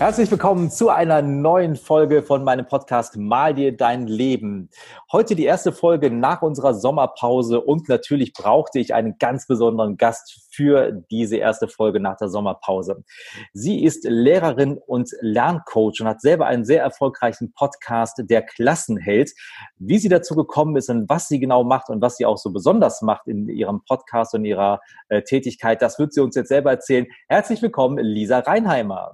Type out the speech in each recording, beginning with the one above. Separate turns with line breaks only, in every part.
Herzlich willkommen zu einer neuen Folge von meinem Podcast Mal dir dein Leben. Heute die erste Folge nach unserer Sommerpause und natürlich brauchte ich einen ganz besonderen Gast für diese erste Folge nach der Sommerpause. Sie ist Lehrerin und Lerncoach und hat selber einen sehr erfolgreichen Podcast, der Klassenheld. Wie sie dazu gekommen ist und was sie genau macht und was sie auch so besonders macht in ihrem Podcast und ihrer äh, Tätigkeit, das wird sie uns jetzt selber erzählen. Herzlich willkommen, Lisa Reinheimer.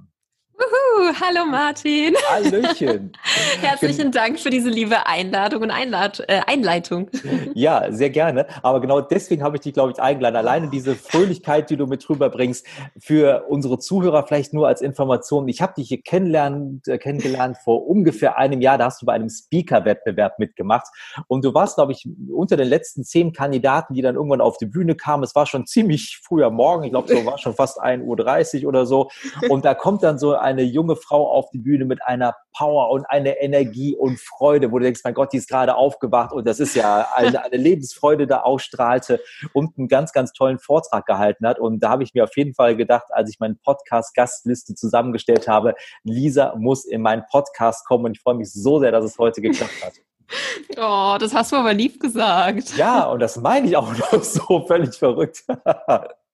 Hallo Martin.
Hallöchen.
Herzlichen Dank für diese liebe Einladung und Einlad äh, Einleitung.
Ja, sehr gerne. Aber genau deswegen habe ich dich, glaube ich, eingeladen. Alleine diese Fröhlichkeit, die du mit rüberbringst, für unsere Zuhörer vielleicht nur als Information. Ich habe dich hier kennengelernt, äh, kennengelernt vor ungefähr einem Jahr. Da hast du bei einem Speaker-Wettbewerb mitgemacht. Und du warst, glaube ich, unter den letzten zehn Kandidaten, die dann irgendwann auf die Bühne kamen. Es war schon ziemlich früher Morgen. Ich glaube, so war schon fast 1.30 Uhr oder so. Und da kommt dann so eine junge Frau auf die Bühne mit einer Power und einer Energie und Freude, wo du denkst, mein Gott, die ist gerade aufgewacht und das ist ja eine, eine Lebensfreude da ausstrahlte und einen ganz, ganz tollen Vortrag gehalten hat. Und da habe ich mir auf jeden Fall gedacht, als ich meinen Podcast-Gastliste zusammengestellt habe, Lisa muss in meinen Podcast kommen und ich freue mich so sehr, dass es heute geklappt hat.
Oh, das hast du aber lieb gesagt.
Ja, und das meine ich auch noch so völlig verrückt.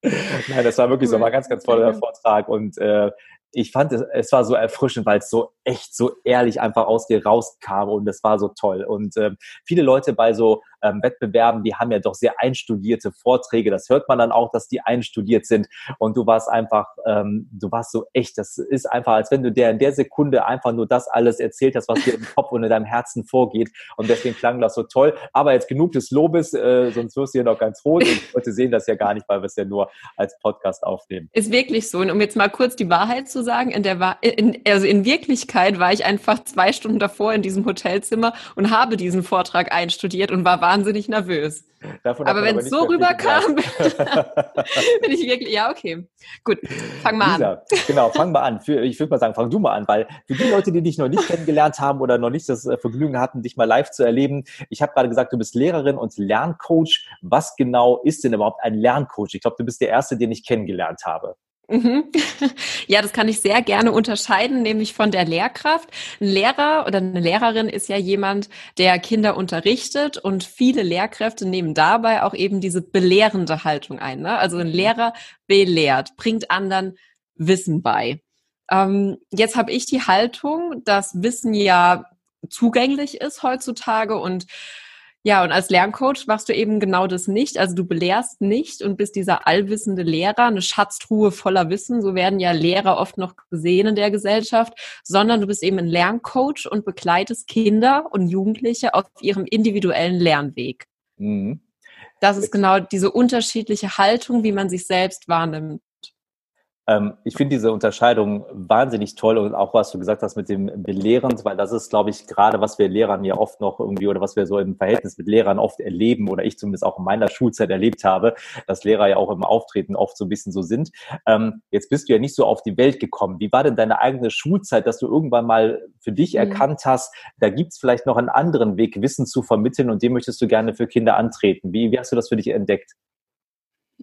Nein, das war wirklich so, war ein ganz, ganz toller Vortrag und äh, ich fand es, es war so erfrischend, weil es so echt so ehrlich einfach aus dir rauskam und das war so toll. Und äh, viele Leute bei so ähm, Wettbewerben, die haben ja doch sehr einstudierte Vorträge. Das hört man dann auch, dass die einstudiert sind. Und du warst einfach, ähm, du warst so echt. Das ist einfach, als wenn du der in der Sekunde einfach nur das alles erzählt hast, was dir im Kopf und in deinem Herzen vorgeht. Und deswegen klang das so toll. Aber jetzt genug des Lobes, äh, sonst wirst du ja noch ganz rot. Und die Leute sehen das ja gar nicht, weil wir es ja nur als Podcast aufnehmen.
Ist wirklich so. Und um jetzt mal kurz die Wahrheit zu sagen, in der in, also in Wirklichkeit war ich einfach zwei Stunden davor in diesem Hotelzimmer und habe diesen Vortrag einstudiert und war wahnsinnig nervös. Davon aber wenn es so rüberkam, bin ich wirklich, ja, okay. Gut, fang mal Lisa, an.
Genau, fang mal an. Ich würde mal sagen, fang du mal an, weil für die Leute, die dich noch nicht kennengelernt haben oder noch nicht das äh, Vergnügen hatten, dich mal live zu erleben, ich habe gerade gesagt, du bist Lehrerin und Lerncoach. Was genau ist denn überhaupt ein Lerncoach? Ich glaube, du bist der Erste, den ich kennengelernt habe.
Mhm. Ja, das kann ich sehr gerne unterscheiden, nämlich von der Lehrkraft. Ein Lehrer oder eine Lehrerin ist ja jemand, der Kinder unterrichtet und viele Lehrkräfte nehmen dabei auch eben diese belehrende Haltung ein. Ne? Also ein Lehrer belehrt, bringt anderen Wissen bei. Ähm, jetzt habe ich die Haltung, dass Wissen ja zugänglich ist heutzutage und ja, und als Lerncoach machst du eben genau das nicht. Also du belehrst nicht und bist dieser allwissende Lehrer, eine Schatztruhe voller Wissen. So werden ja Lehrer oft noch gesehen in der Gesellschaft, sondern du bist eben ein Lerncoach und begleitest Kinder und Jugendliche auf ihrem individuellen Lernweg. Mhm. Das ist genau diese unterschiedliche Haltung, wie man sich selbst wahrnimmt.
Ähm, ich finde diese Unterscheidung wahnsinnig toll und auch was du gesagt hast mit dem Belehrend, weil das ist, glaube ich, gerade was wir Lehrern ja oft noch irgendwie oder was wir so im Verhältnis mit Lehrern oft erleben oder ich zumindest auch in meiner Schulzeit erlebt habe, dass Lehrer ja auch im Auftreten oft so ein bisschen so sind. Ähm, jetzt bist du ja nicht so auf die Welt gekommen. Wie war denn deine eigene Schulzeit, dass du irgendwann mal für dich mhm. erkannt hast, da gibt es vielleicht noch einen anderen Weg, Wissen zu vermitteln und den möchtest du gerne für Kinder antreten? Wie, wie hast du das für dich entdeckt?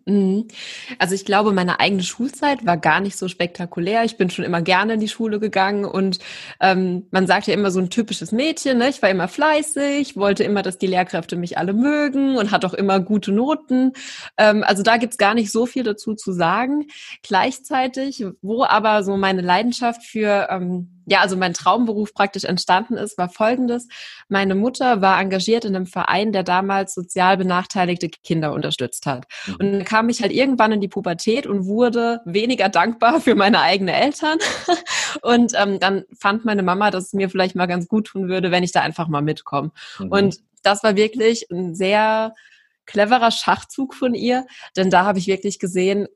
Mhm. Also ich glaube, meine eigene Schulzeit war gar nicht so spektakulär. Ich bin schon immer gerne in die Schule gegangen und ähm, man sagt ja immer so ein typisches Mädchen. Ne? Ich war immer fleißig, wollte immer, dass die Lehrkräfte mich alle mögen und hatte auch immer gute Noten. Ähm, also da gibt's gar nicht so viel dazu zu sagen. Gleichzeitig, wo aber so meine Leidenschaft für ähm, ja, also mein Traumberuf praktisch entstanden ist, war folgendes. Meine Mutter war engagiert in einem Verein, der damals sozial benachteiligte Kinder unterstützt hat. Mhm. Und dann kam ich halt irgendwann in die Pubertät und wurde weniger dankbar für meine eigenen Eltern. Und ähm, dann fand meine Mama, dass es mir vielleicht mal ganz gut tun würde, wenn ich da einfach mal mitkomme. Mhm. Und das war wirklich ein sehr cleverer Schachzug von ihr, denn da habe ich wirklich gesehen,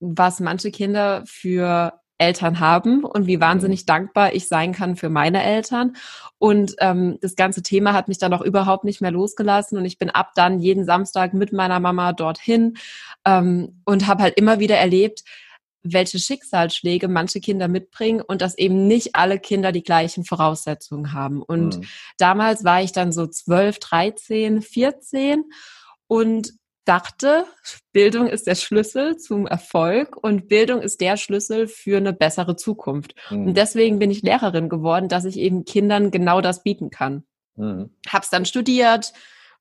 was manche Kinder für Eltern haben und wie wahnsinnig dankbar ich sein kann für meine Eltern. Und ähm, das ganze Thema hat mich dann auch überhaupt nicht mehr losgelassen und ich bin ab dann jeden Samstag mit meiner Mama dorthin ähm, und habe halt immer wieder erlebt, welche Schicksalsschläge manche Kinder mitbringen und dass eben nicht alle Kinder die gleichen Voraussetzungen haben. Und mhm. damals war ich dann so 12, 13, 14 und dachte, Bildung ist der Schlüssel zum Erfolg und Bildung ist der Schlüssel für eine bessere Zukunft. Mhm. Und deswegen bin ich Lehrerin geworden, dass ich eben Kindern genau das bieten kann. Mhm. Hab's dann studiert,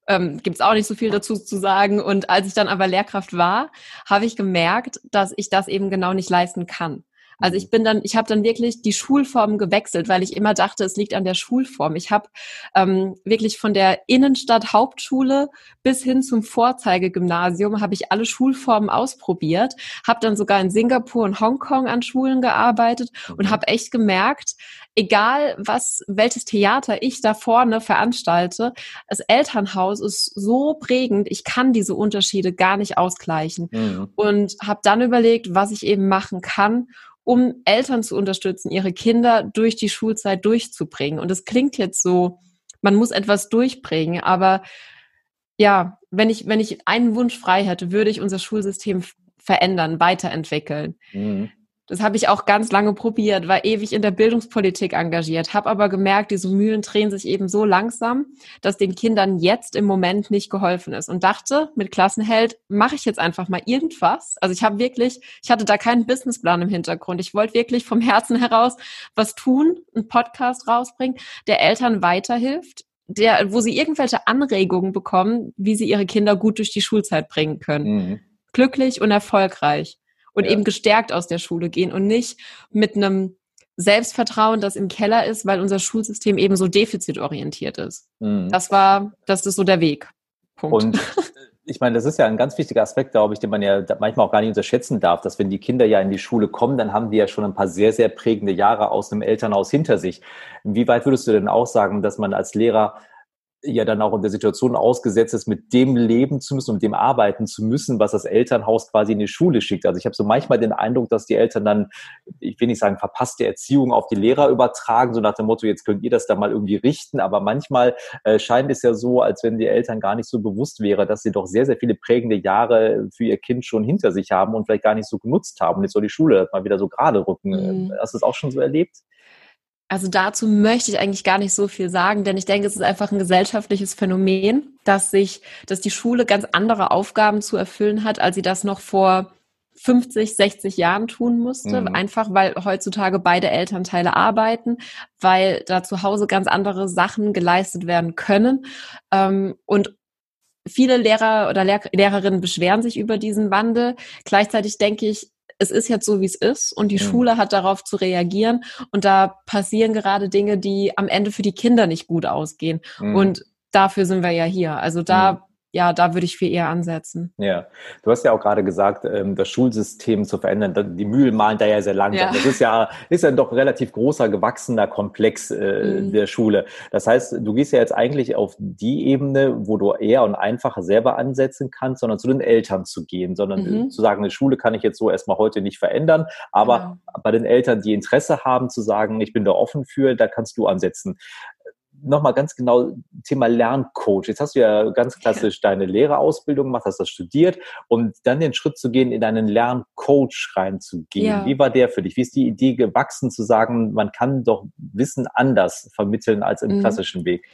ähm, gibt es auch nicht so viel dazu zu sagen. Und als ich dann aber Lehrkraft war, habe ich gemerkt, dass ich das eben genau nicht leisten kann. Also ich bin dann, ich habe dann wirklich die Schulform gewechselt, weil ich immer dachte, es liegt an der Schulform. Ich habe ähm, wirklich von der Innenstadt Hauptschule bis hin zum Vorzeigegymnasium habe ich alle Schulformen ausprobiert, habe dann sogar in Singapur und Hongkong an Schulen gearbeitet und habe echt gemerkt, egal was, welches Theater ich da vorne veranstalte, das Elternhaus ist so prägend, ich kann diese Unterschiede gar nicht ausgleichen. Mhm. Und habe dann überlegt, was ich eben machen kann, um Eltern zu unterstützen, ihre Kinder durch die Schulzeit durchzubringen. Und es klingt jetzt so, man muss etwas durchbringen, aber ja, wenn ich, wenn ich einen Wunsch frei hätte, würde ich unser Schulsystem verändern, weiterentwickeln. Mhm. Das habe ich auch ganz lange probiert, war ewig in der Bildungspolitik engagiert, habe aber gemerkt, diese Mühlen drehen sich eben so langsam, dass den Kindern jetzt im Moment nicht geholfen ist und dachte, mit Klassenheld mache ich jetzt einfach mal irgendwas. Also ich habe wirklich, ich hatte da keinen Businessplan im Hintergrund. Ich wollte wirklich vom Herzen heraus was tun, einen Podcast rausbringen, der Eltern weiterhilft, der, wo sie irgendwelche Anregungen bekommen, wie sie ihre Kinder gut durch die Schulzeit bringen können. Mhm. Glücklich und erfolgreich und ja. eben gestärkt aus der Schule gehen und nicht mit einem Selbstvertrauen, das im Keller ist, weil unser Schulsystem eben so defizitorientiert ist. Mhm. Das war, das ist so der Weg.
Punkt. Und ich meine, das ist ja ein ganz wichtiger Aspekt, glaube ich, den man ja manchmal auch gar nicht unterschätzen darf, dass wenn die Kinder ja in die Schule kommen, dann haben die ja schon ein paar sehr, sehr prägende Jahre aus einem Elternhaus hinter sich. Wie weit würdest du denn auch sagen, dass man als Lehrer ja dann auch in der Situation ausgesetzt ist, mit dem leben zu müssen und dem arbeiten zu müssen, was das Elternhaus quasi in die Schule schickt. Also ich habe so manchmal den Eindruck, dass die Eltern dann, ich will nicht sagen, verpasste Erziehung auf die Lehrer übertragen, so nach dem Motto, jetzt könnt ihr das da mal irgendwie richten. Aber manchmal äh, scheint es ja so, als wenn die Eltern gar nicht so bewusst wäre, dass sie doch sehr, sehr viele prägende Jahre für ihr Kind schon hinter sich haben und vielleicht gar nicht so genutzt haben. Und jetzt soll die Schule mal wieder so gerade rücken. Mhm. Hast du das auch schon so erlebt?
Also dazu möchte ich eigentlich gar nicht so viel sagen, denn ich denke, es ist einfach ein gesellschaftliches Phänomen, dass sich, dass die Schule ganz andere Aufgaben zu erfüllen hat, als sie das noch vor 50, 60 Jahren tun musste, mhm. einfach weil heutzutage beide Elternteile arbeiten, weil da zu Hause ganz andere Sachen geleistet werden können. Ähm, und viele Lehrer oder Lehrerinnen beschweren sich über diesen Wandel. Gleichzeitig denke ich, es ist jetzt so, wie es ist und die mhm. Schule hat darauf zu reagieren und da passieren gerade Dinge, die am Ende für die Kinder nicht gut ausgehen. Mhm. Und dafür sind wir ja hier. Also da ja, da würde ich viel eher ansetzen.
Ja, du hast ja auch gerade gesagt, ähm, das Schulsystem zu verändern. Die Mühlen malen da ja sehr langsam. Ja. Das ist ja, ist ja doch ein relativ großer, gewachsener Komplex äh, mhm. der Schule. Das heißt, du gehst ja jetzt eigentlich auf die Ebene, wo du eher und einfacher selber ansetzen kannst, sondern zu den Eltern zu gehen, sondern mhm. zu sagen, eine Schule kann ich jetzt so erstmal heute nicht verändern, aber genau. bei den Eltern, die Interesse haben, zu sagen, ich bin da offen für, da kannst du ansetzen nochmal ganz genau Thema Lerncoach. Jetzt hast du ja ganz klassisch deine Lehrerausbildung gemacht, hast das studiert und dann den Schritt zu gehen, in einen Lerncoach reinzugehen. Ja. Wie war der für dich? Wie ist die Idee gewachsen, zu sagen, man kann doch Wissen anders vermitteln als im mhm. klassischen Weg?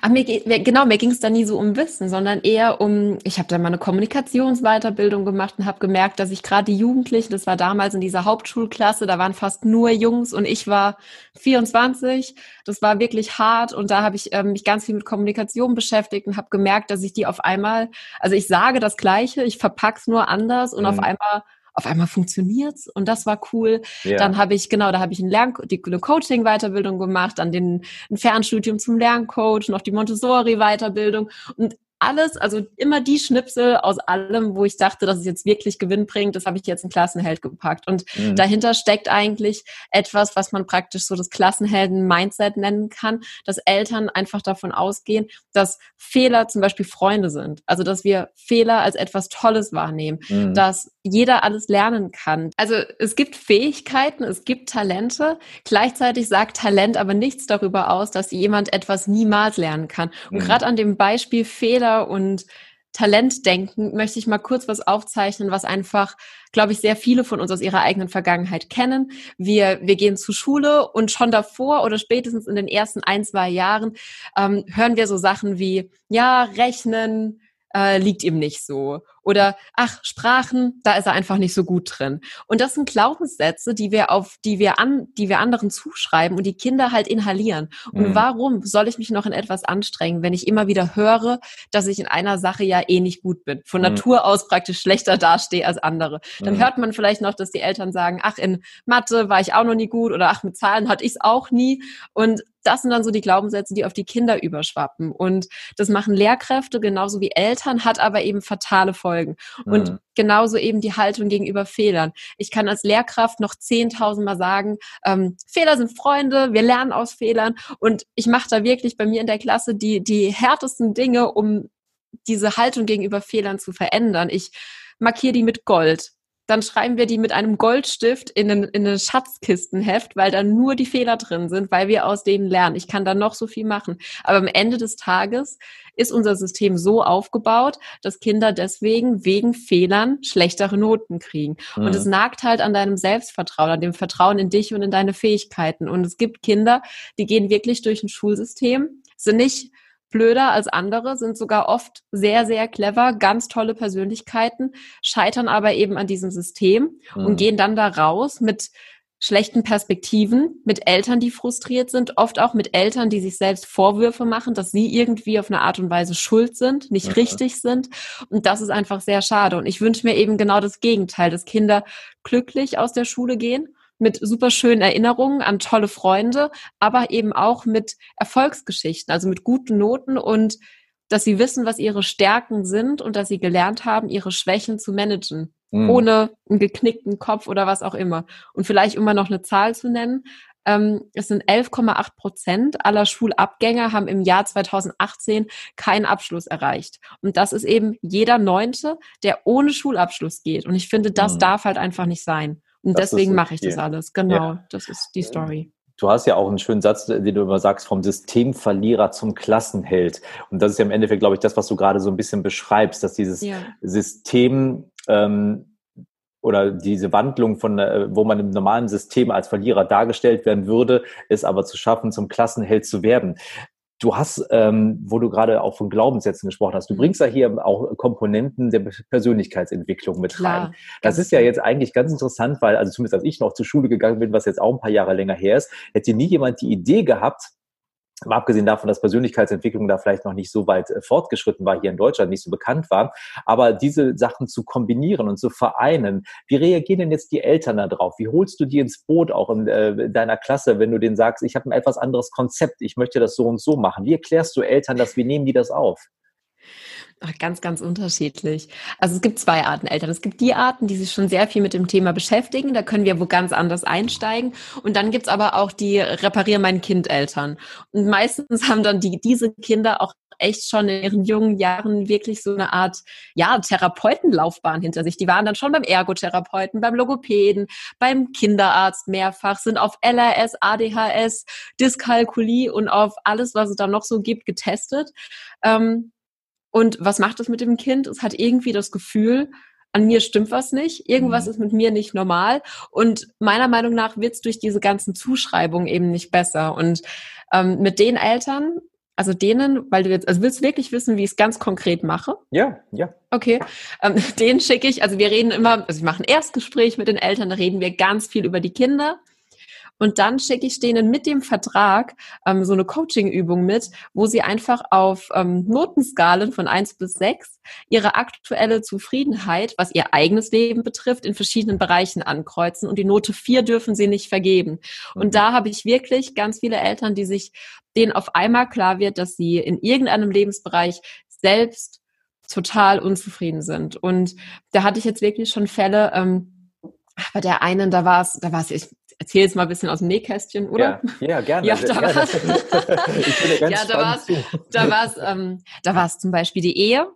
Ach, mir, genau, mir ging es da nie so um Wissen, sondern eher um, ich habe da mal eine Kommunikationsweiterbildung gemacht und habe gemerkt, dass ich gerade die Jugendlichen, das war damals in dieser Hauptschulklasse, da waren fast nur Jungs und ich war 24. Das war wirklich hart und da habe ich ähm, mich ganz viel mit Kommunikation beschäftigt und habe gemerkt, dass ich die auf einmal, also ich sage das Gleiche, ich verpack's nur anders und mhm. auf einmal auf einmal funktioniert's und das war cool. Ja. Dann habe ich genau, da habe ich ein Lern die eine Coaching Weiterbildung gemacht, dann den ein Fernstudium zum Lerncoach, noch die Montessori Weiterbildung und alles, also immer die Schnipsel aus allem, wo ich dachte, dass es jetzt wirklich Gewinn bringt, das habe ich jetzt in Klassenheld gepackt. Und mhm. dahinter steckt eigentlich etwas, was man praktisch so das Klassenhelden-Mindset nennen kann, dass Eltern einfach davon ausgehen, dass Fehler zum Beispiel Freunde sind. Also dass wir Fehler als etwas Tolles wahrnehmen, mhm. dass jeder alles lernen kann. Also es gibt Fähigkeiten, es gibt Talente. Gleichzeitig sagt Talent aber nichts darüber aus, dass jemand etwas niemals lernen kann. Und mhm. gerade an dem Beispiel Fehler und Talentdenken möchte ich mal kurz was aufzeichnen, was einfach, glaube ich, sehr viele von uns aus ihrer eigenen Vergangenheit kennen. Wir, wir gehen zur Schule und schon davor oder spätestens in den ersten ein, zwei Jahren ähm, hören wir so Sachen wie, ja, rechnen, äh, liegt ihm nicht so. Oder ach, Sprachen, da ist er einfach nicht so gut drin. Und das sind Glaubenssätze, die wir auf, die wir an, die wir anderen zuschreiben und die Kinder halt inhalieren. Und mhm. warum soll ich mich noch in etwas anstrengen, wenn ich immer wieder höre, dass ich in einer Sache ja eh nicht gut bin, von mhm. Natur aus praktisch schlechter dastehe als andere? Dann mhm. hört man vielleicht noch, dass die Eltern sagen, ach, in Mathe war ich auch noch nie gut oder ach, mit Zahlen hatte ich es auch nie. Und das sind dann so die Glaubenssätze, die auf die Kinder überschwappen. Und das machen Lehrkräfte genauso wie Eltern, hat aber eben fatale Folgen. Und mhm. genauso eben die Haltung gegenüber Fehlern. Ich kann als Lehrkraft noch zehntausendmal sagen, ähm, Fehler sind Freunde, wir lernen aus Fehlern. Und ich mache da wirklich bei mir in der Klasse die, die härtesten Dinge, um diese Haltung gegenüber Fehlern zu verändern. Ich markiere die mit Gold dann schreiben wir die mit einem Goldstift in ein, in ein Schatzkistenheft, weil da nur die Fehler drin sind, weil wir aus denen lernen. Ich kann da noch so viel machen. Aber am Ende des Tages ist unser System so aufgebaut, dass Kinder deswegen wegen Fehlern schlechtere Noten kriegen. Mhm. Und es nagt halt an deinem Selbstvertrauen, an dem Vertrauen in dich und in deine Fähigkeiten. Und es gibt Kinder, die gehen wirklich durch ein Schulsystem, sind nicht blöder als andere, sind sogar oft sehr, sehr clever, ganz tolle Persönlichkeiten, scheitern aber eben an diesem System mhm. und gehen dann da raus mit schlechten Perspektiven, mit Eltern, die frustriert sind, oft auch mit Eltern, die sich selbst Vorwürfe machen, dass sie irgendwie auf eine Art und Weise schuld sind, nicht ja. richtig sind. Und das ist einfach sehr schade. Und ich wünsche mir eben genau das Gegenteil, dass Kinder glücklich aus der Schule gehen mit super schönen Erinnerungen an tolle Freunde, aber eben auch mit Erfolgsgeschichten, also mit guten Noten und dass sie wissen, was ihre Stärken sind und dass sie gelernt haben, ihre Schwächen zu managen, mhm. ohne einen geknickten Kopf oder was auch immer. Und vielleicht, um mal noch eine Zahl zu nennen, ähm, es sind 11,8 Prozent aller Schulabgänger haben im Jahr 2018 keinen Abschluss erreicht. Und das ist eben jeder Neunte, der ohne Schulabschluss geht. Und ich finde, das mhm. darf halt einfach nicht sein. Und das deswegen mache ich das alles. Genau, ja. das ist die Story.
Du hast ja auch einen schönen Satz, den du immer sagst, vom Systemverlierer zum Klassenheld. Und das ist ja im Endeffekt, glaube ich, das, was du gerade so ein bisschen beschreibst, dass dieses ja. System ähm, oder diese Wandlung von, äh, wo man im normalen System als Verlierer dargestellt werden würde, ist aber zu schaffen, zum Klassenheld zu werden. Du hast, ähm, wo du gerade auch von Glaubenssätzen gesprochen hast, du mhm. bringst ja hier auch Komponenten der Persönlichkeitsentwicklung mit Klar, rein. Das ist ja jetzt eigentlich ganz interessant, weil, also zumindest als ich noch zur Schule gegangen bin, was jetzt auch ein paar Jahre länger her ist, hätte nie jemand die Idee gehabt, Mal abgesehen davon, dass Persönlichkeitsentwicklung da vielleicht noch nicht so weit äh, fortgeschritten war, hier in Deutschland nicht so bekannt war, aber diese Sachen zu kombinieren und zu vereinen. Wie reagieren denn jetzt die Eltern darauf? Wie holst du die ins Boot auch in äh, deiner Klasse, wenn du denen sagst, ich habe ein etwas anderes Konzept, ich möchte das so und so machen? Wie erklärst du Eltern das? Wie nehmen die das auf?
Ach, ganz, ganz unterschiedlich. Also es gibt zwei Arten Eltern. Es gibt die Arten, die sich schon sehr viel mit dem Thema beschäftigen. Da können wir wo ganz anders einsteigen. Und dann gibt's aber auch die Reparier mein Kind Eltern. Und meistens haben dann die, diese Kinder auch echt schon in ihren jungen Jahren wirklich so eine Art, ja, Therapeutenlaufbahn hinter sich. Die waren dann schon beim Ergotherapeuten, beim Logopäden, beim Kinderarzt mehrfach, sind auf LRS, ADHS, Dyskalkulie und auf alles, was es da noch so gibt, getestet. Ähm, und was macht es mit dem Kind? Es hat irgendwie das Gefühl, an mir stimmt was nicht, irgendwas mhm. ist mit mir nicht normal. Und meiner Meinung nach wird es durch diese ganzen Zuschreibungen eben nicht besser. Und ähm, mit den Eltern, also denen, weil du jetzt, also willst du wirklich wissen, wie ich es ganz konkret mache?
Ja, ja.
Okay. Ähm, den schicke ich, also wir reden immer, also ich mache ein Erstgespräch mit den Eltern, da reden wir ganz viel über die Kinder. Und dann schicke ich denen mit dem Vertrag ähm, so eine Coaching-Übung mit, wo sie einfach auf ähm, Notenskalen von eins bis sechs ihre aktuelle Zufriedenheit, was ihr eigenes Leben betrifft, in verschiedenen Bereichen ankreuzen. Und die Note vier dürfen sie nicht vergeben. Und mhm. da habe ich wirklich ganz viele Eltern, die sich denen auf einmal klar wird, dass sie in irgendeinem Lebensbereich selbst total unzufrieden sind. Und da hatte ich jetzt wirklich schon Fälle, ähm, bei der einen, da war es, da war es, ich erzähle jetzt mal ein bisschen aus dem Nähkästchen, oder?
Ja, ja gerne.
Ja, da war es, ja, da war es, da war es, ähm, da war es zum Beispiel die Ehe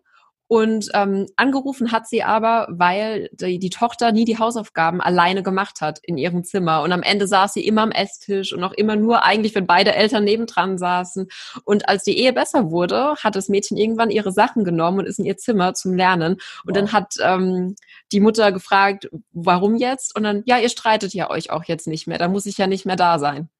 und ähm, angerufen hat sie aber, weil die, die, Tochter nie die Hausaufgaben alleine gemacht hat in ihrem Zimmer. Und am Ende saß sie immer am Esstisch und auch immer nur eigentlich, wenn beide Eltern nebendran saßen. Und als die Ehe besser wurde, hat das Mädchen irgendwann ihre Sachen genommen und ist in ihr Zimmer zum Lernen. Und wow. dann hat ähm, die Mutter gefragt, warum jetzt? Und dann, ja, ihr streitet ja euch auch jetzt nicht mehr. Da muss ich ja nicht mehr da sein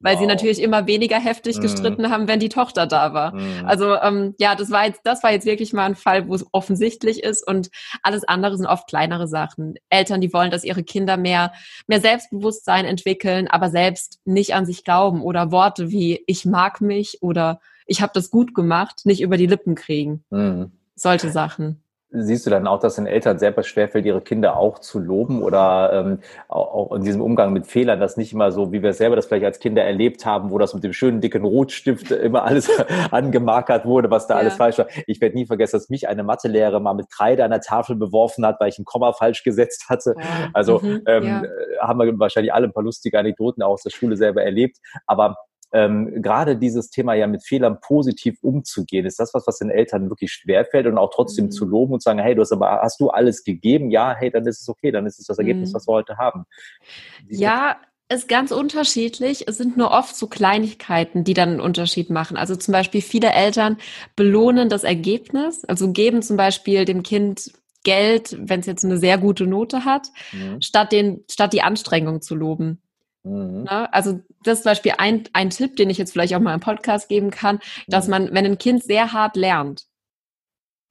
weil wow. sie natürlich immer weniger heftig mm. gestritten haben, wenn die Tochter da war. Mm. Also ähm, ja, das war jetzt, das war jetzt wirklich mal ein Fall, wo es offensichtlich ist und alles andere sind oft kleinere Sachen. Eltern, die wollen, dass ihre Kinder mehr mehr Selbstbewusstsein entwickeln, aber selbst nicht an sich glauben oder Worte wie ich mag mich oder ich habe das gut gemacht, nicht über die Lippen kriegen. Mm. Solche Sachen
siehst du dann auch, dass den Eltern selber schwerfällt, ihre Kinder auch zu loben oder ähm, auch in diesem Umgang mit Fehlern, das nicht immer so, wie wir selber das vielleicht als Kinder erlebt haben, wo das mit dem schönen dicken Rotstift immer alles angemarkert wurde, was da ja. alles falsch war. Ich werde nie vergessen, dass mich eine Mathelehrerin mal mit Kreide an der Tafel beworfen hat, weil ich ein Komma falsch gesetzt hatte. Ja. Also mhm, ähm, ja. haben wir wahrscheinlich alle ein paar lustige Anekdoten aus der Schule selber erlebt. Aber ähm, gerade dieses Thema ja mit Fehlern positiv umzugehen, ist das was, was den Eltern wirklich schwerfällt und auch trotzdem mhm. zu loben und sagen, hey, du hast aber, hast du alles gegeben? Ja, hey, dann ist es okay, dann ist es das Ergebnis, mhm. was wir heute haben.
Diese ja, ist ganz unterschiedlich. Es sind nur oft so Kleinigkeiten, die dann einen Unterschied machen. Also zum Beispiel viele Eltern belohnen das Ergebnis, also geben zum Beispiel dem Kind Geld, wenn es jetzt eine sehr gute Note hat, mhm. statt den, statt die Anstrengung zu loben. Mhm. Ne? Also das ist zum Beispiel ein, ein Tipp, den ich jetzt vielleicht auch mal im Podcast geben kann, dass mhm. man, wenn ein Kind sehr hart lernt,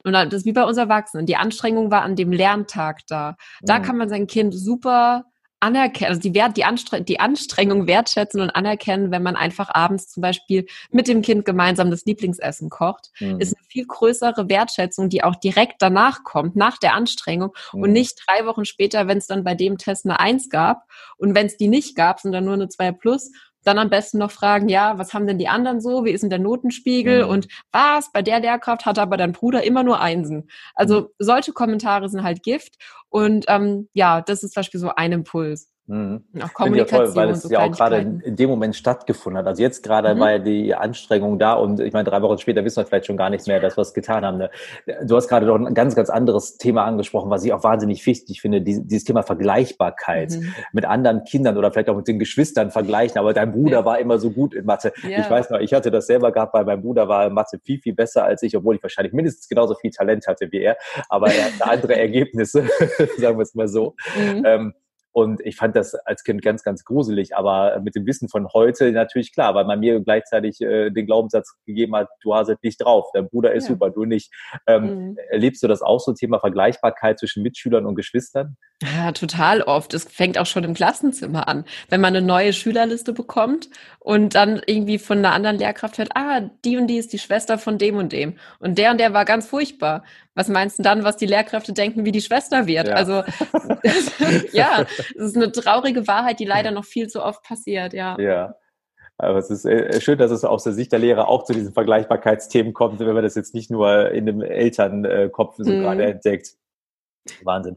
und das ist wie bei uns Erwachsenen, die Anstrengung war an dem Lerntag da. Da mhm. kann man sein Kind super anerkennen, also die, Wert, die, Anstre die Anstrengung wertschätzen und anerkennen, wenn man einfach abends zum Beispiel mit dem Kind gemeinsam das Lieblingsessen kocht, mhm. ist eine viel größere Wertschätzung, die auch direkt danach kommt, nach der Anstrengung mhm. und nicht drei Wochen später, wenn es dann bei dem Test eine Eins gab und wenn es die nicht gab, sondern nur eine Zwei plus dann am besten noch fragen, ja, was haben denn die anderen so? Wie ist denn der Notenspiegel? Mhm. Und was? Bei der Lehrkraft hatte aber dein Bruder immer nur Einsen. Also mhm. solche Kommentare sind halt Gift. Und ähm, ja, das ist zum Beispiel so ein Impuls.
Mhm. Auch Kommunikation. Ja toll, weil es so ja auch gerade in, dem Moment stattgefunden hat. Also jetzt gerade mhm. war ja die Anstrengung da und ich meine, drei Wochen später wissen wir vielleicht schon gar nichts mehr, dass wir es getan haben. Ne? Du hast gerade doch ein ganz, ganz anderes Thema angesprochen, was ich auch wahnsinnig wichtig finde, dieses, dieses Thema Vergleichbarkeit mhm. mit anderen Kindern oder vielleicht auch mit den Geschwistern vergleichen. Aber dein Bruder ja. war immer so gut in Mathe. Ja. Ich weiß noch, ich hatte das selber gehabt, weil mein Bruder war in Mathe viel, viel besser als ich, obwohl ich wahrscheinlich mindestens genauso viel Talent hatte wie er. Aber er hatte andere Ergebnisse, sagen wir es mal so. Mhm. Ähm, und ich fand das als Kind ganz, ganz gruselig. Aber mit dem Wissen von heute natürlich klar, weil man mir gleichzeitig äh, den Glaubenssatz gegeben hat, du hast es nicht drauf, dein Bruder ist ja. super, du nicht. Ähm, mhm. Erlebst du das auch so, Thema Vergleichbarkeit zwischen Mitschülern und Geschwistern?
Ja, total oft. Es fängt auch schon im Klassenzimmer an. Wenn man eine neue Schülerliste bekommt und dann irgendwie von einer anderen Lehrkraft hört, ah, die und die ist die Schwester von dem und dem. Und der und der war ganz furchtbar. Was meinst du dann, was die Lehrkräfte denken, wie die Schwester wird? Ja. Also, ja, es ist eine traurige Wahrheit, die leider noch viel zu oft passiert, ja.
Ja. Aber es ist äh, schön, dass es aus der Sicht der Lehrer auch zu diesen Vergleichbarkeitsthemen kommt, wenn man das jetzt nicht nur in dem Elternkopf so mm. gerade entdeckt. Wahnsinn.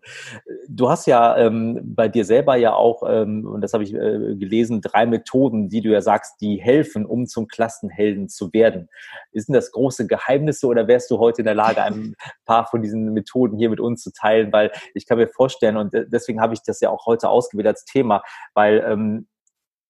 Du hast ja ähm, bei dir selber ja auch, ähm, und das habe ich äh, gelesen, drei Methoden, die du ja sagst, die helfen, um zum Klassenhelden zu werden. Sind das große Geheimnisse oder wärst du heute in der Lage, ein paar von diesen Methoden hier mit uns zu teilen? Weil ich kann mir vorstellen, und deswegen habe ich das ja auch heute ausgewählt als Thema, weil ähm,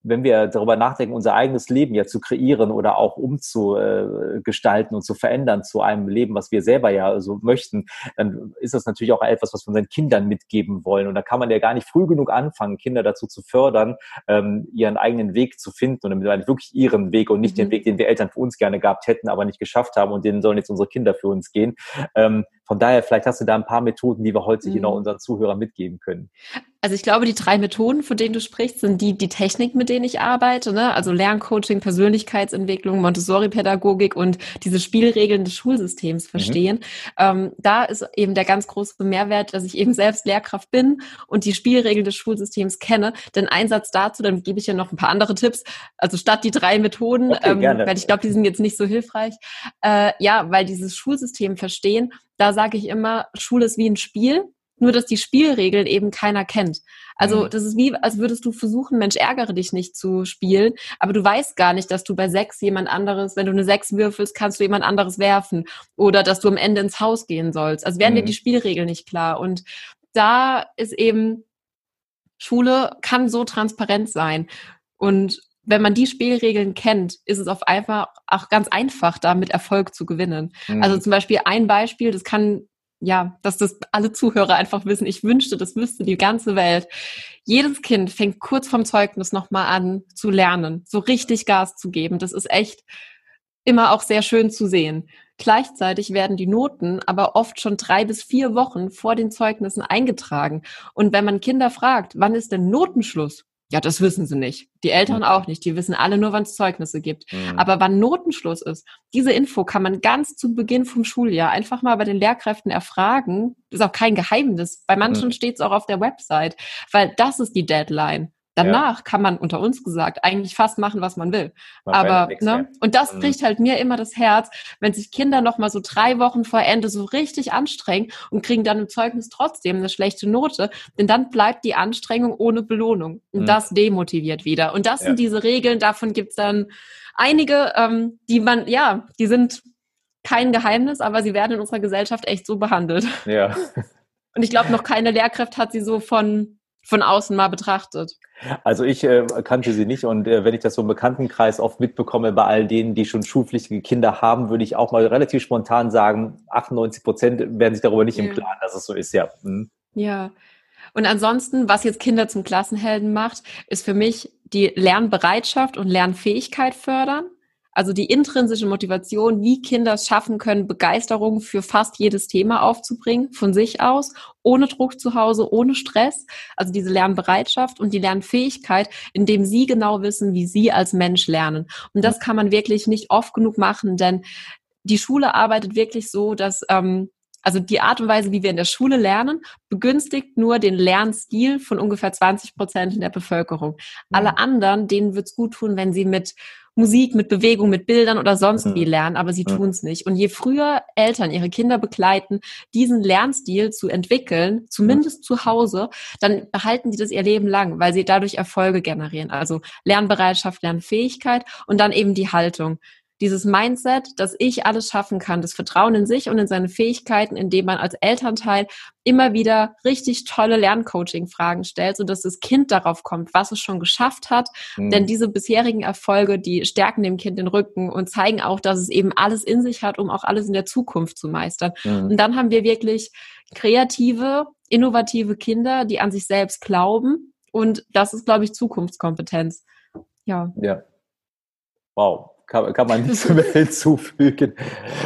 wenn wir darüber nachdenken, unser eigenes Leben ja zu kreieren oder auch umzugestalten und zu verändern zu einem Leben, was wir selber ja so möchten, dann ist das natürlich auch etwas, was wir unseren Kindern mitgeben wollen. Und da kann man ja gar nicht früh genug anfangen, Kinder dazu zu fördern, ähm, ihren eigenen Weg zu finden und damit wirklich ihren Weg und nicht mhm. den Weg, den wir Eltern für uns gerne gehabt hätten, aber nicht geschafft haben und den sollen jetzt unsere Kinder für uns gehen. Ähm, Von daher, vielleicht hast du da ein paar Methoden, die wir heute mhm. genau unseren Zuhörern mitgeben können.
Also ich glaube, die drei Methoden, von denen du sprichst, sind die, die Technik, mit denen ich arbeite, ne? also Lerncoaching, Persönlichkeitsentwicklung, Montessori-Pädagogik und diese Spielregeln des Schulsystems mhm. verstehen. Mhm. Ähm, da ist eben der ganz große Mehrwert, dass ich eben selbst Lehrkraft bin und die Spielregeln des Schulsystems kenne. Denn Einsatz dazu, dann gebe ich ja noch ein paar andere Tipps. Also statt die drei Methoden, okay, ähm, weil ich glaube, die sind jetzt nicht so hilfreich. Äh, ja, weil dieses Schulsystem verstehen, da sage ich immer, Schule ist wie ein Spiel nur dass die Spielregeln eben keiner kennt. Also mhm. das ist wie, als würdest du versuchen, Mensch, ärgere dich nicht zu spielen, aber du weißt gar nicht, dass du bei sechs jemand anderes, wenn du eine sechs würfelst, kannst du jemand anderes werfen oder dass du am Ende ins Haus gehen sollst. Also werden mhm. dir die Spielregeln nicht klar. Und da ist eben, Schule kann so transparent sein. Und wenn man die Spielregeln kennt, ist es auf einfach auch ganz einfach, damit Erfolg zu gewinnen. Mhm. Also zum Beispiel ein Beispiel, das kann ja, dass das alle Zuhörer einfach wissen. Ich wünschte, das wüsste die ganze Welt. Jedes Kind fängt kurz vom Zeugnis nochmal an zu lernen, so richtig Gas zu geben. Das ist echt immer auch sehr schön zu sehen. Gleichzeitig werden die Noten aber oft schon drei bis vier Wochen vor den Zeugnissen eingetragen. Und wenn man Kinder fragt, wann ist denn Notenschluss? Ja, das wissen sie nicht. Die Eltern mhm. auch nicht. Die wissen alle nur, wann es Zeugnisse gibt. Mhm. Aber wann Notenschluss ist, diese Info kann man ganz zu Beginn vom Schuljahr einfach mal bei den Lehrkräften erfragen. Das ist auch kein Geheimnis. Bei manchen mhm. steht es auch auf der Website, weil das ist die Deadline. Danach ja. kann man unter uns gesagt eigentlich fast machen, was man will. Man Aber ne? und das mhm. bricht halt mir immer das Herz, wenn sich Kinder noch mal so drei Wochen vor Ende so richtig anstrengen und kriegen dann im Zeugnis trotzdem eine schlechte Note, denn dann bleibt die Anstrengung ohne Belohnung und mhm. das demotiviert wieder. Und das ja. sind diese Regeln. Davon gibt's dann einige, ähm, die man ja, die sind kein Geheimnis, aber sie werden in unserer Gesellschaft echt so behandelt.
Ja.
Und ich glaube, noch keine Lehrkraft hat sie so von von außen mal betrachtet?
Also ich äh, kannte sie nicht und äh, wenn ich das so im Bekanntenkreis oft mitbekomme, bei all denen, die schon schulpflichtige Kinder haben, würde ich auch mal relativ spontan sagen, 98 Prozent werden sich darüber nicht ja. im Klaren, dass es so ist, ja. Mhm.
Ja. Und ansonsten, was jetzt Kinder zum Klassenhelden macht, ist für mich die Lernbereitschaft und Lernfähigkeit fördern. Also die intrinsische Motivation, wie Kinder es schaffen können, Begeisterung für fast jedes Thema aufzubringen, von sich aus, ohne Druck zu Hause, ohne Stress. Also diese Lernbereitschaft und die Lernfähigkeit, indem sie genau wissen, wie sie als Mensch lernen. Und das kann man wirklich nicht oft genug machen, denn die Schule arbeitet wirklich so, dass ähm, also die Art und Weise, wie wir in der Schule lernen, begünstigt nur den Lernstil von ungefähr 20 Prozent in der Bevölkerung. Alle anderen, denen wird's gut tun, wenn sie mit Musik, mit Bewegung, mit Bildern oder sonst mhm. wie lernen, aber sie mhm. tun es nicht. Und je früher Eltern ihre Kinder begleiten, diesen Lernstil zu entwickeln, zumindest mhm. zu Hause, dann behalten sie das ihr Leben lang, weil sie dadurch Erfolge generieren. Also Lernbereitschaft, Lernfähigkeit und dann eben die Haltung dieses Mindset, dass ich alles schaffen kann, das Vertrauen in sich und in seine Fähigkeiten, indem man als Elternteil immer wieder richtig tolle Lerncoaching-Fragen stellt, sodass das Kind darauf kommt, was es schon geschafft hat. Mhm. Denn diese bisherigen Erfolge, die stärken dem Kind den Rücken und zeigen auch, dass es eben alles in sich hat, um auch alles in der Zukunft zu meistern. Mhm. Und dann haben wir wirklich kreative, innovative Kinder, die an sich selbst glauben. Und das ist, glaube ich, Zukunftskompetenz. Ja.
Ja. Wow kann, kann man nicht mehr hinzufügen.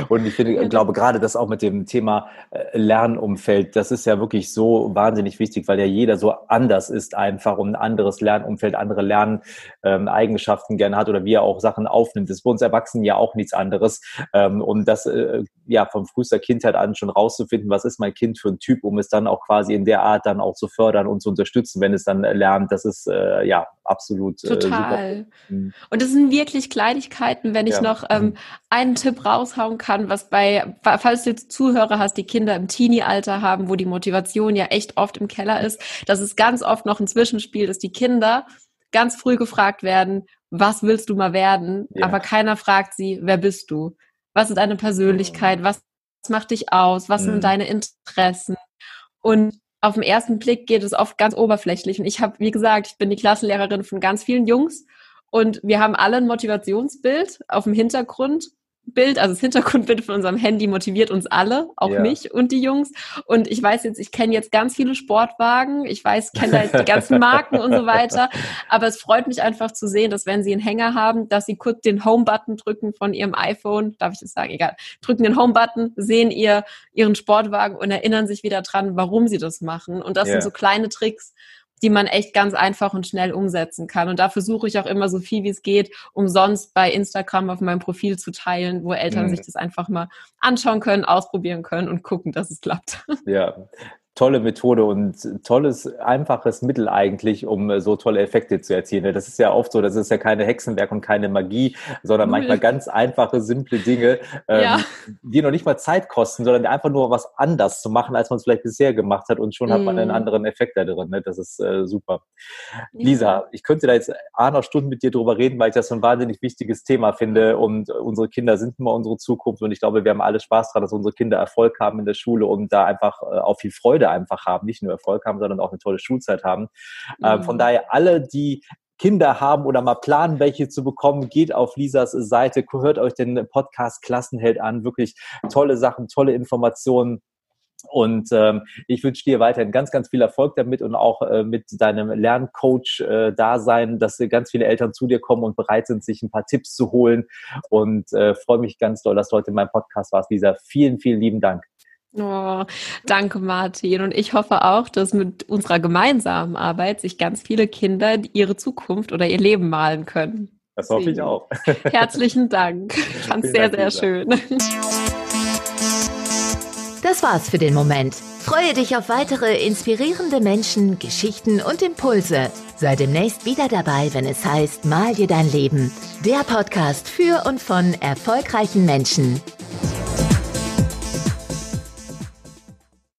Und ich finde, glaube gerade das auch mit dem Thema äh, Lernumfeld, das ist ja wirklich so wahnsinnig wichtig, weil ja jeder so anders ist einfach und ein anderes Lernumfeld, andere Lerneigenschaften ähm, gerne hat oder wie er auch Sachen aufnimmt. Das ist bei uns Erwachsenen ja auch nichts anderes. Ähm, und das äh, ja von frühester Kindheit an schon rauszufinden, was ist mein Kind für ein Typ, um es dann auch quasi in der Art dann auch zu fördern und zu unterstützen, wenn es dann lernt, das ist äh, ja absolut
äh, Total. Mhm. Und das sind wirklich Kleinigkeiten, wenn ich ja. noch ähm, mhm. einen Tipp raushauen kann, was bei, falls du jetzt Zuhörer hast, die Kinder im Teenie-Alter haben, wo die Motivation ja echt oft im Keller ist, dass es ganz oft noch ein Zwischenspiel, dass die Kinder ganz früh gefragt werden, was willst du mal werden? Ja. Aber keiner fragt sie, wer bist du? Was ist deine Persönlichkeit? Was macht dich aus? Was mhm. sind deine Interessen? Und auf den ersten Blick geht es oft ganz oberflächlich. Und ich habe, wie gesagt, ich bin die Klassenlehrerin von ganz vielen Jungs und wir haben alle ein Motivationsbild auf dem Hintergrund, Bild, also das Hintergrundbild von unserem Handy motiviert uns alle, auch ja. mich und die Jungs. Und ich weiß jetzt, ich kenne jetzt ganz viele Sportwagen, ich weiß, kenne da jetzt die ganzen Marken und so weiter. Aber es freut mich einfach zu sehen, dass wenn sie einen Hänger haben, dass sie kurz den Home-Button drücken von ihrem iPhone, darf ich das sagen, egal, drücken den Home-Button, sehen ihr ihren Sportwagen und erinnern sich wieder dran, warum sie das machen. Und das ja. sind so kleine Tricks, die man echt ganz einfach und schnell umsetzen kann. Und da versuche ich auch immer so viel wie es geht, umsonst bei Instagram auf meinem Profil zu teilen, wo Eltern mhm. sich das einfach mal anschauen können, ausprobieren können und gucken, dass es klappt.
Ja, tolle Methode und tolles, einfaches Mittel eigentlich, um äh, so tolle Effekte zu erzielen. Das ist ja oft so, das ist ja keine Hexenwerk und keine Magie, sondern manchmal ganz einfache, simple Dinge, ähm, ja. die noch nicht mal Zeit kosten, sondern einfach nur was anders zu machen, als man es vielleicht bisher gemacht hat und schon mm. hat man einen mhm. anderen Effekt da drin. Ne? Das ist äh, super. Lisa, ich könnte da jetzt eine Stunden mit dir drüber reden, weil ich das so ein wahnsinnig wichtiges Thema finde und unsere Kinder sind immer unsere Zukunft und ich glaube, wir haben alle Spaß daran, dass unsere Kinder Erfolg haben in der Schule und da einfach äh, auch viel Freude Freude einfach haben, nicht nur Erfolg haben, sondern auch eine tolle Schulzeit haben. Ähm, mhm. von daher alle, die Kinder haben oder mal planen, welche zu bekommen, geht auf Lisas Seite, hört euch den Podcast Klassenheld an. Wirklich tolle Sachen, tolle Informationen. Und ähm, ich wünsche dir weiterhin ganz, ganz viel Erfolg damit und auch äh, mit deinem Lerncoach-Dasein, äh, dass ganz viele Eltern zu dir kommen und bereit sind, sich ein paar Tipps zu holen. Und äh, freue mich ganz doll, dass du heute in meinem Podcast warst, Lisa. Vielen, vielen lieben Dank.
Oh, danke, Martin. Und ich hoffe auch, dass mit unserer gemeinsamen Arbeit sich ganz viele Kinder ihre Zukunft oder ihr Leben malen können.
Das hoffe ich auch.
Herzlichen Dank. Ich fand es sehr, sehr schön.
Das war's für den Moment. Freue dich auf weitere inspirierende Menschen, Geschichten und Impulse. Sei demnächst wieder dabei, wenn es heißt Mal dir dein Leben. Der Podcast für und von erfolgreichen Menschen.